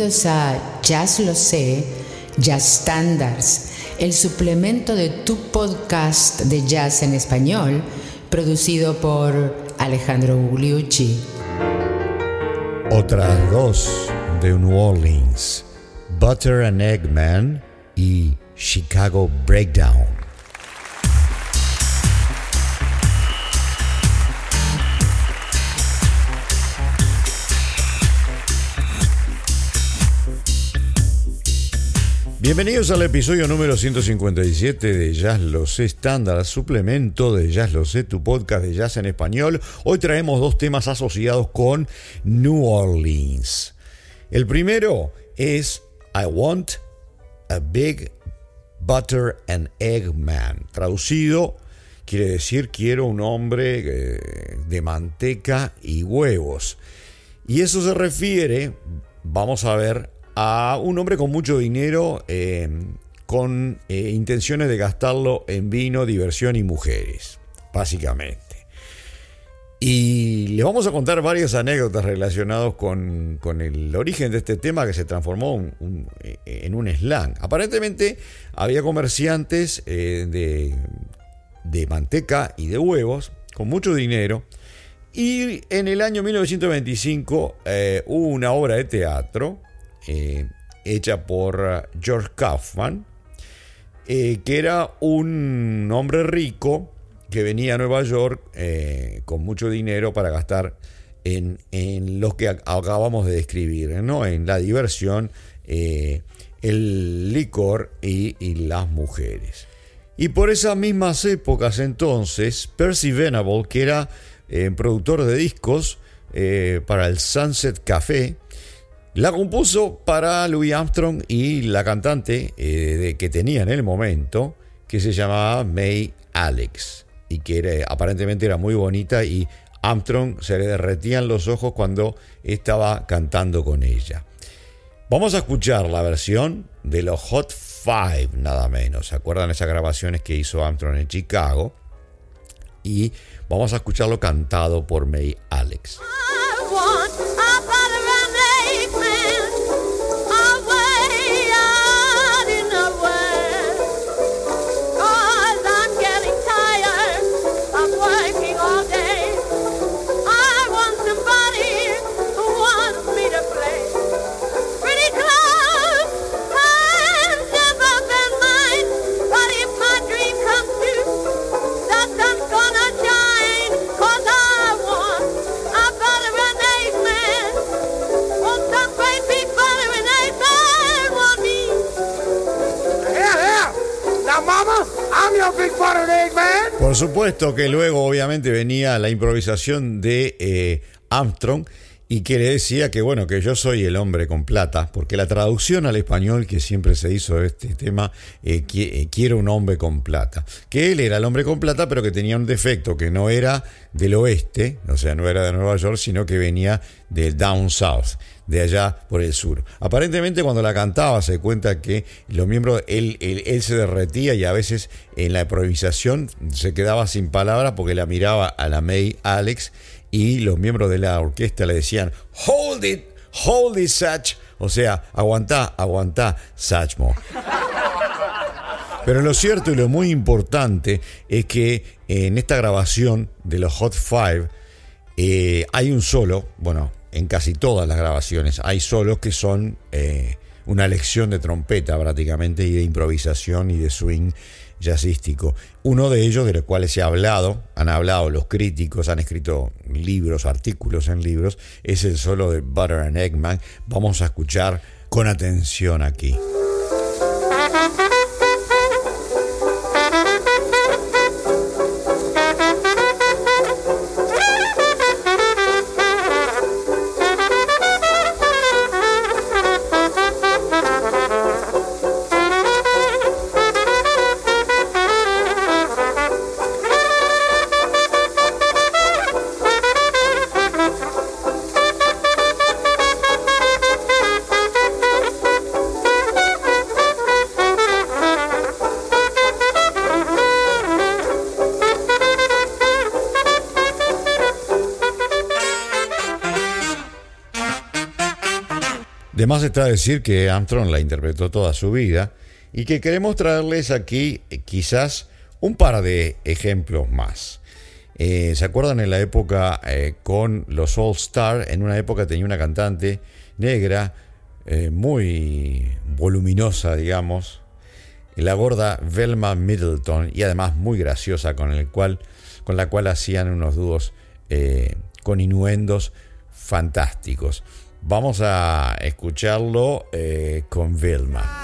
Bienvenidos a Jazz Lo Sé, Jazz Standards, el suplemento de tu podcast de jazz en español, producido por Alejandro Gugliucci. Otras dos de New Orleans, Butter and Egg Man y Chicago Breakdown. Bienvenidos al episodio número 157 de Jazz Lo Sé Estándar, suplemento de Jazz Lo Sé, tu podcast de jazz en español. Hoy traemos dos temas asociados con New Orleans. El primero es I Want a Big Butter and Egg Man. Traducido quiere decir quiero un hombre eh, de manteca y huevos. Y eso se refiere, vamos a ver, a un hombre con mucho dinero, eh, con eh, intenciones de gastarlo en vino, diversión y mujeres, básicamente. Y le vamos a contar varias anécdotas relacionadas con, el origen de este tema que se transformó en un slang. Aparentemente había comerciantes eh, de, de manteca y de huevos con mucho dinero. Y en el año 1925 hubo una obra de teatro eh, hecha por uh, George Kaufman, eh, que era un hombre rico que venía a Nueva York eh, con mucho dinero para gastar en, en lo que acabamos de describir, ¿no? en la diversión, el licor y, las mujeres. Y por esas mismas épocas entonces, Percy Venable, que era productor de discos para el Sunset Café, la compuso para Louis Armstrong y la cantante eh, que tenía en el momento, que se llamaba May Alex, y que aparentemente era muy bonita y Armstrong se le derretían los ojos cuando estaba cantando con ella. Vamos a escuchar la versión de los Hot Five, nada menos. ¿Se acuerdan esas grabaciones que hizo Armstrong en Chicago? Y vamos a escucharlo cantado por May Alex. Por supuesto que luego obviamente venía la improvisación de eh, Armstrong y que le decía que bueno, que yo soy el hombre con plata, porque la traducción al español que siempre se hizo de este tema, eh, eh, quiero un hombre con plata, que él era el hombre con plata, pero que tenía un defecto, que no era del oeste, o sea, no era de Nueva York, sino que venía del Down South, de allá por el sur. Aparentemente cuando la cantaba se cuenta que los miembros, él, él, se derretía y a veces en la improvisación se quedaba sin palabras porque la miraba a la May Alex y los miembros de la orquesta le decían, hold it, hold it, Satch. O sea, aguantá, aguantá, Satchmo. Pero lo cierto y lo muy importante es que en esta grabación de los Hot Five eh, hay un solo, bueno, en casi todas las grabaciones hay solos que son eh, una lección de trompeta prácticamente y de improvisación y de swing jazzístico. Uno de ellos, de los cuales se ha hablado, han hablado los críticos, han escrito libros, artículos en libros, es el solo de Butter and Eggman. Vamos a escuchar con atención aquí. De más está decir que Armstrong la interpretó toda su vida y que queremos traerles aquí eh, quizás un par de ejemplos más. Eh, ¿Se acuerdan en la época eh, con los All Star? En una época tenía una cantante negra muy voluminosa, digamos, la gorda Velma Middleton y además muy graciosa con, el cual, con la cual hacían unos dúos con inuendos fantásticos. Vamos a escucharlo eh, con Vilma.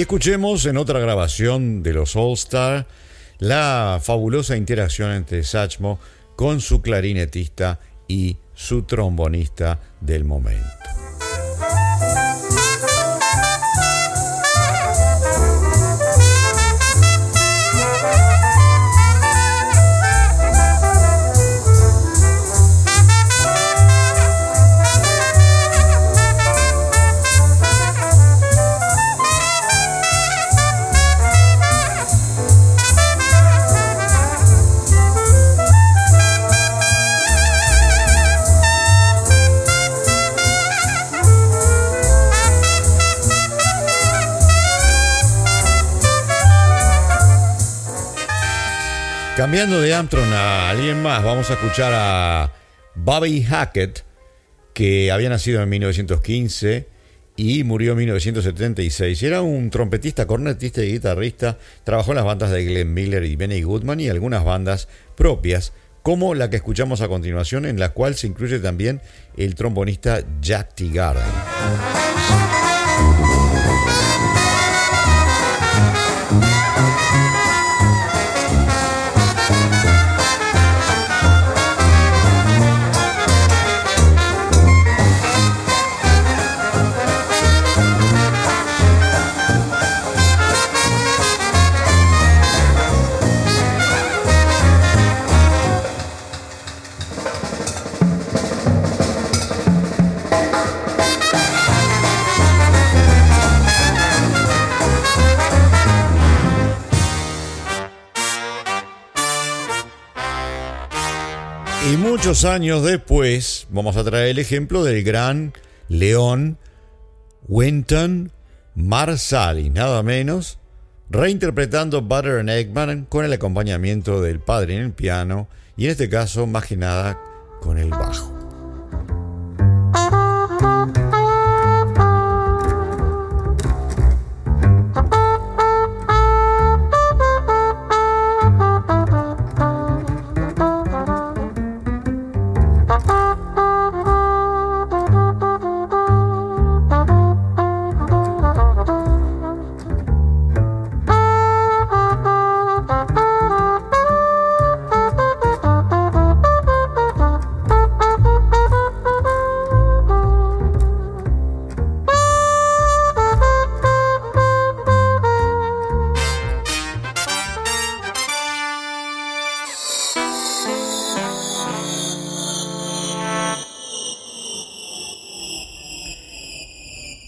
Y escuchemos en otra grabación de los All Star la fabulosa interacción entre Sachmo con su clarinetista y su trombonista del momento. De Armstrong a alguien más, vamos a escuchar a Bobby Hackett, que había nacido en 1915 y murió en 1976. Era un trompetista, cornetista y guitarrista. Trabajó en las bandas de Glenn Miller y Benny Goodman y algunas bandas propias, como la que escuchamos a continuación, en la cual se incluye también el trombonista Jack T. Garden. Muchos años después vamos a traer el ejemplo del gran León Winton Marsalis, nada menos, reinterpretando Butter and Eggman con el acompañamiento del padre en el piano y en este caso más que nada con el bajo.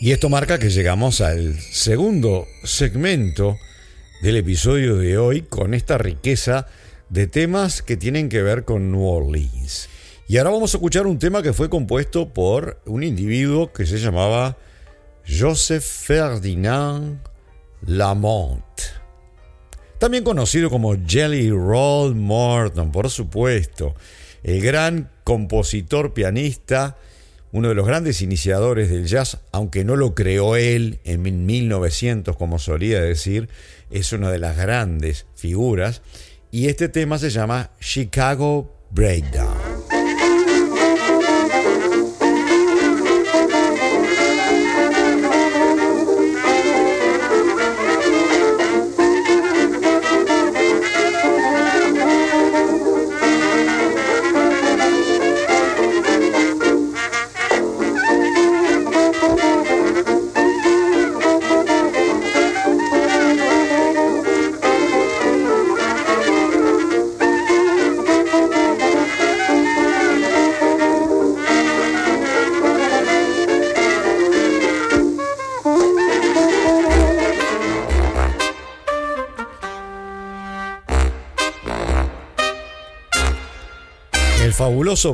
Y esto marca que llegamos al segundo segmento del episodio de hoy con esta riqueza de temas que tienen que ver con New Orleans. Y ahora vamos a escuchar un tema que fue compuesto por un individuo que se llamaba Joseph Ferdinand Lamont. También conocido como Jelly Roll Morton, por supuesto. El gran compositor pianista uno de los grandes iniciadores del jazz, aunque no lo creó él en 1900, como solía decir, es una de las grandes figuras. Y este tema se llama Chicago Breakdown.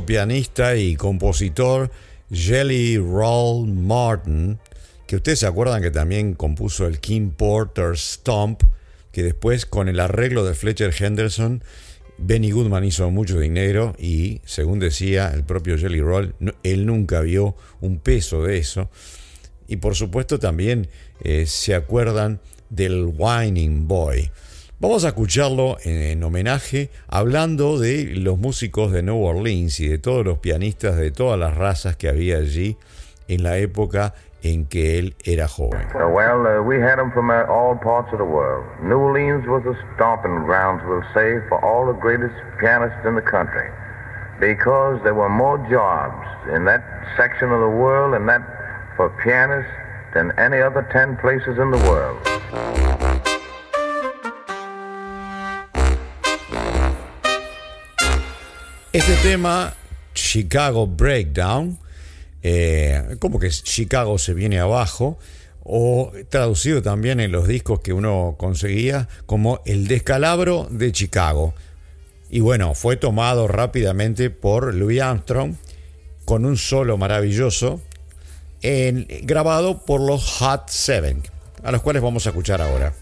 Pianista y compositor Jelly Roll Martin, que ustedes se acuerdan que también compuso el King Porter Stomp, que después con el arreglo de Fletcher Henderson, Benny Goodman hizo mucho dinero y, según decía el propio Jelly Roll, él nunca vio un peso de eso. Y por supuesto también eh, se acuerdan del Whining Boy. Vamos a escucharlo en, homenaje hablando de los músicos de New Orleans y de todos los pianistas de todas las razas que había allí en la época en que él era joven. Well, uh, we had them from uh, all parts of the world. New Orleans was a stomping grounds, we'll say, for all the greatest pianists in the country. Because there were more jobs in that section of the world and that for pianists than any other 10 places in the world. Este tema, Chicago Breakdown, eh, como que Chicago se viene abajo, o traducido también en los discos que uno conseguía como El descalabro de Chicago. Y bueno, fue tomado rápidamente por Louis Armstrong con un solo maravilloso, grabado por los Hot Seven, a los cuales vamos a escuchar ahora.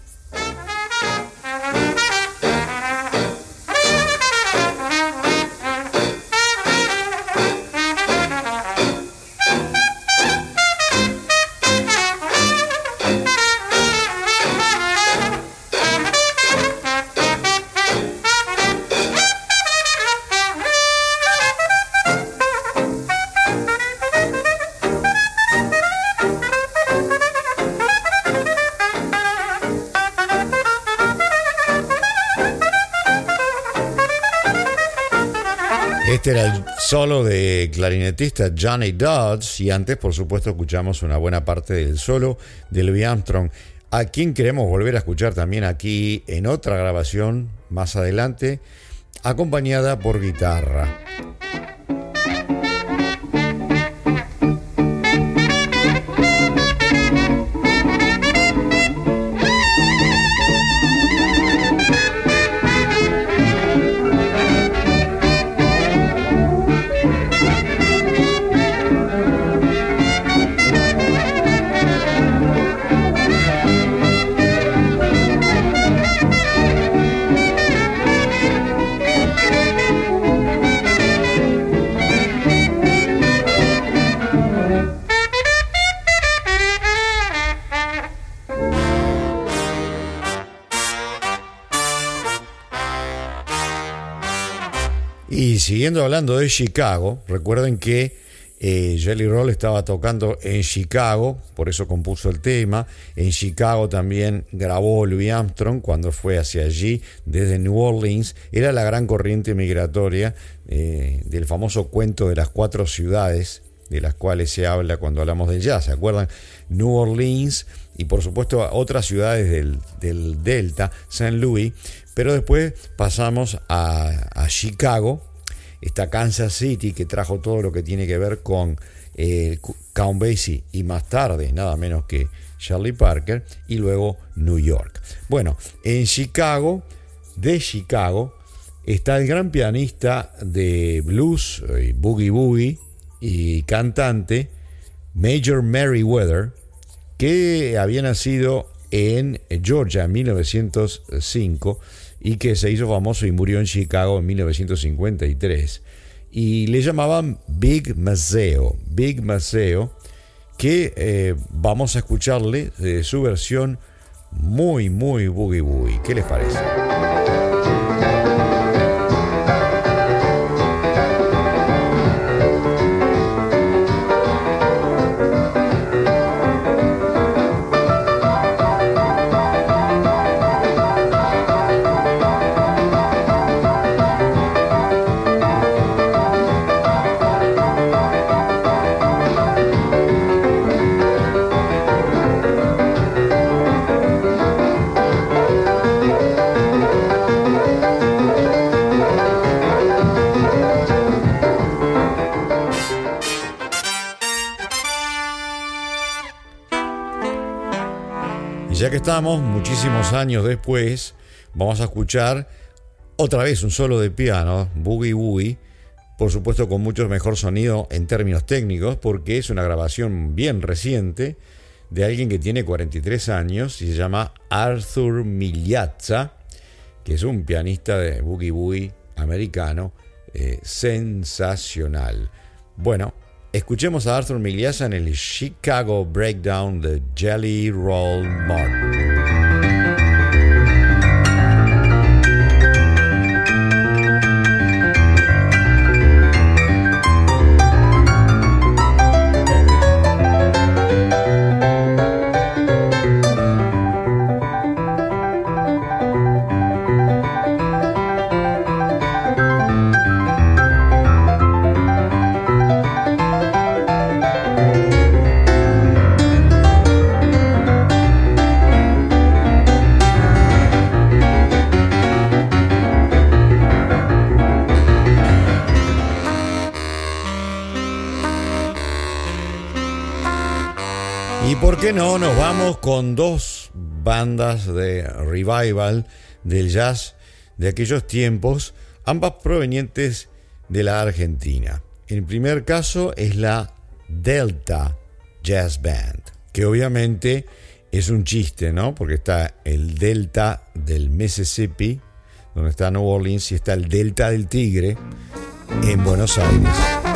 Solo de clarinetista Johnny Dodds y antes, por supuesto, escuchamos una buena parte del solo de Louis Armstrong, a quien queremos volver a escuchar también aquí en otra grabación más adelante, acompañada por guitarra. Siguiendo hablando de Chicago, recuerden que eh, Jelly Roll estaba tocando en Chicago, por eso compuso el tema. En Chicago también grabó Louis Armstrong cuando fue hacia allí, desde New Orleans. Era la gran corriente migratoria eh, del famoso cuento de las cuatro ciudades de las cuales se habla cuando hablamos del jazz. ¿Se acuerdan? New Orleans y por supuesto otras ciudades del, Delta, St. Louis. Pero después pasamos a Chicago, esta Kansas City que trajo todo lo que tiene que ver con eh, Count Basie y más tarde nada menos que Charlie Parker y luego New York. Bueno, en Chicago, de Chicago, está el gran pianista de blues, eh, boogie boogie y cantante Major Merriweather, que había nacido en Georgia en 1905 y que se hizo famoso y murió en Chicago en 1953. Y le llamaban Big Maceo, Big Maceo, que eh, vamos a escucharle de su versión muy, muy boogie boogie. ¿Qué les parece? Estamos, muchísimos años después, vamos a escuchar otra vez un solo de piano, Boogie Woogie, por supuesto con mucho mejor sonido en términos técnicos, porque es una grabación bien reciente de alguien que tiene 43 años y se llama Arthur Migliazza, que es un pianista de boogie boogie americano eh, sensacional. Bueno, escuchemos a Arthur Migliazza en el Chicago Breakdown de Jelly Roll Martin. No, nos vamos con dos bandas de revival del jazz de aquellos tiempos, ambas provenientes de la Argentina. El primer caso es la Delta Jazz Band, que obviamente es un chiste, ¿no? Porque está el Delta del Mississippi, donde está New Orleans, y está el Delta del Tigre en Buenos Aires.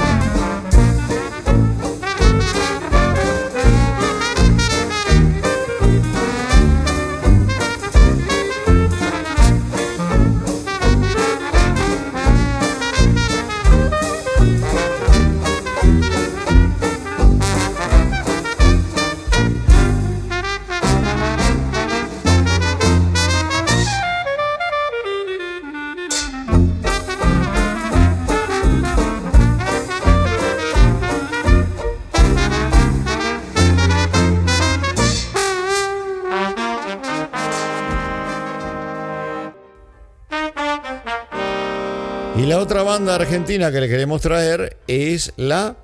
Otra banda argentina que le queremos traer es la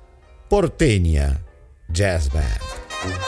Porteña Jazz Band.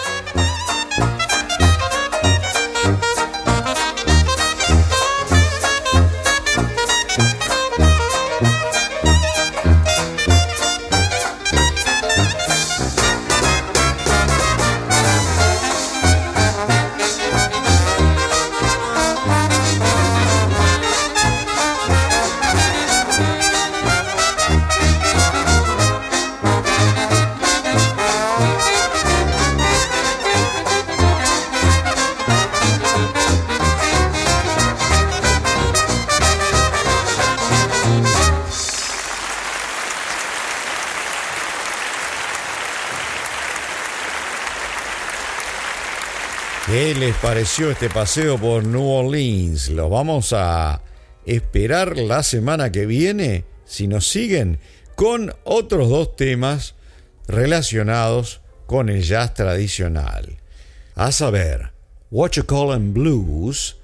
Pareció este paseo por New Orleans? Lo vamos a esperar la semana que viene, si nos siguen, con otros dos temas relacionados con el jazz tradicional. A saber, What You Call em Blues,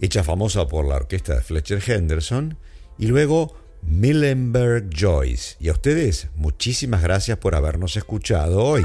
hecha famosa por la orquesta de Fletcher Henderson, y luego Millenberg Joyce. Y a ustedes, muchísimas gracias por habernos escuchado hoy.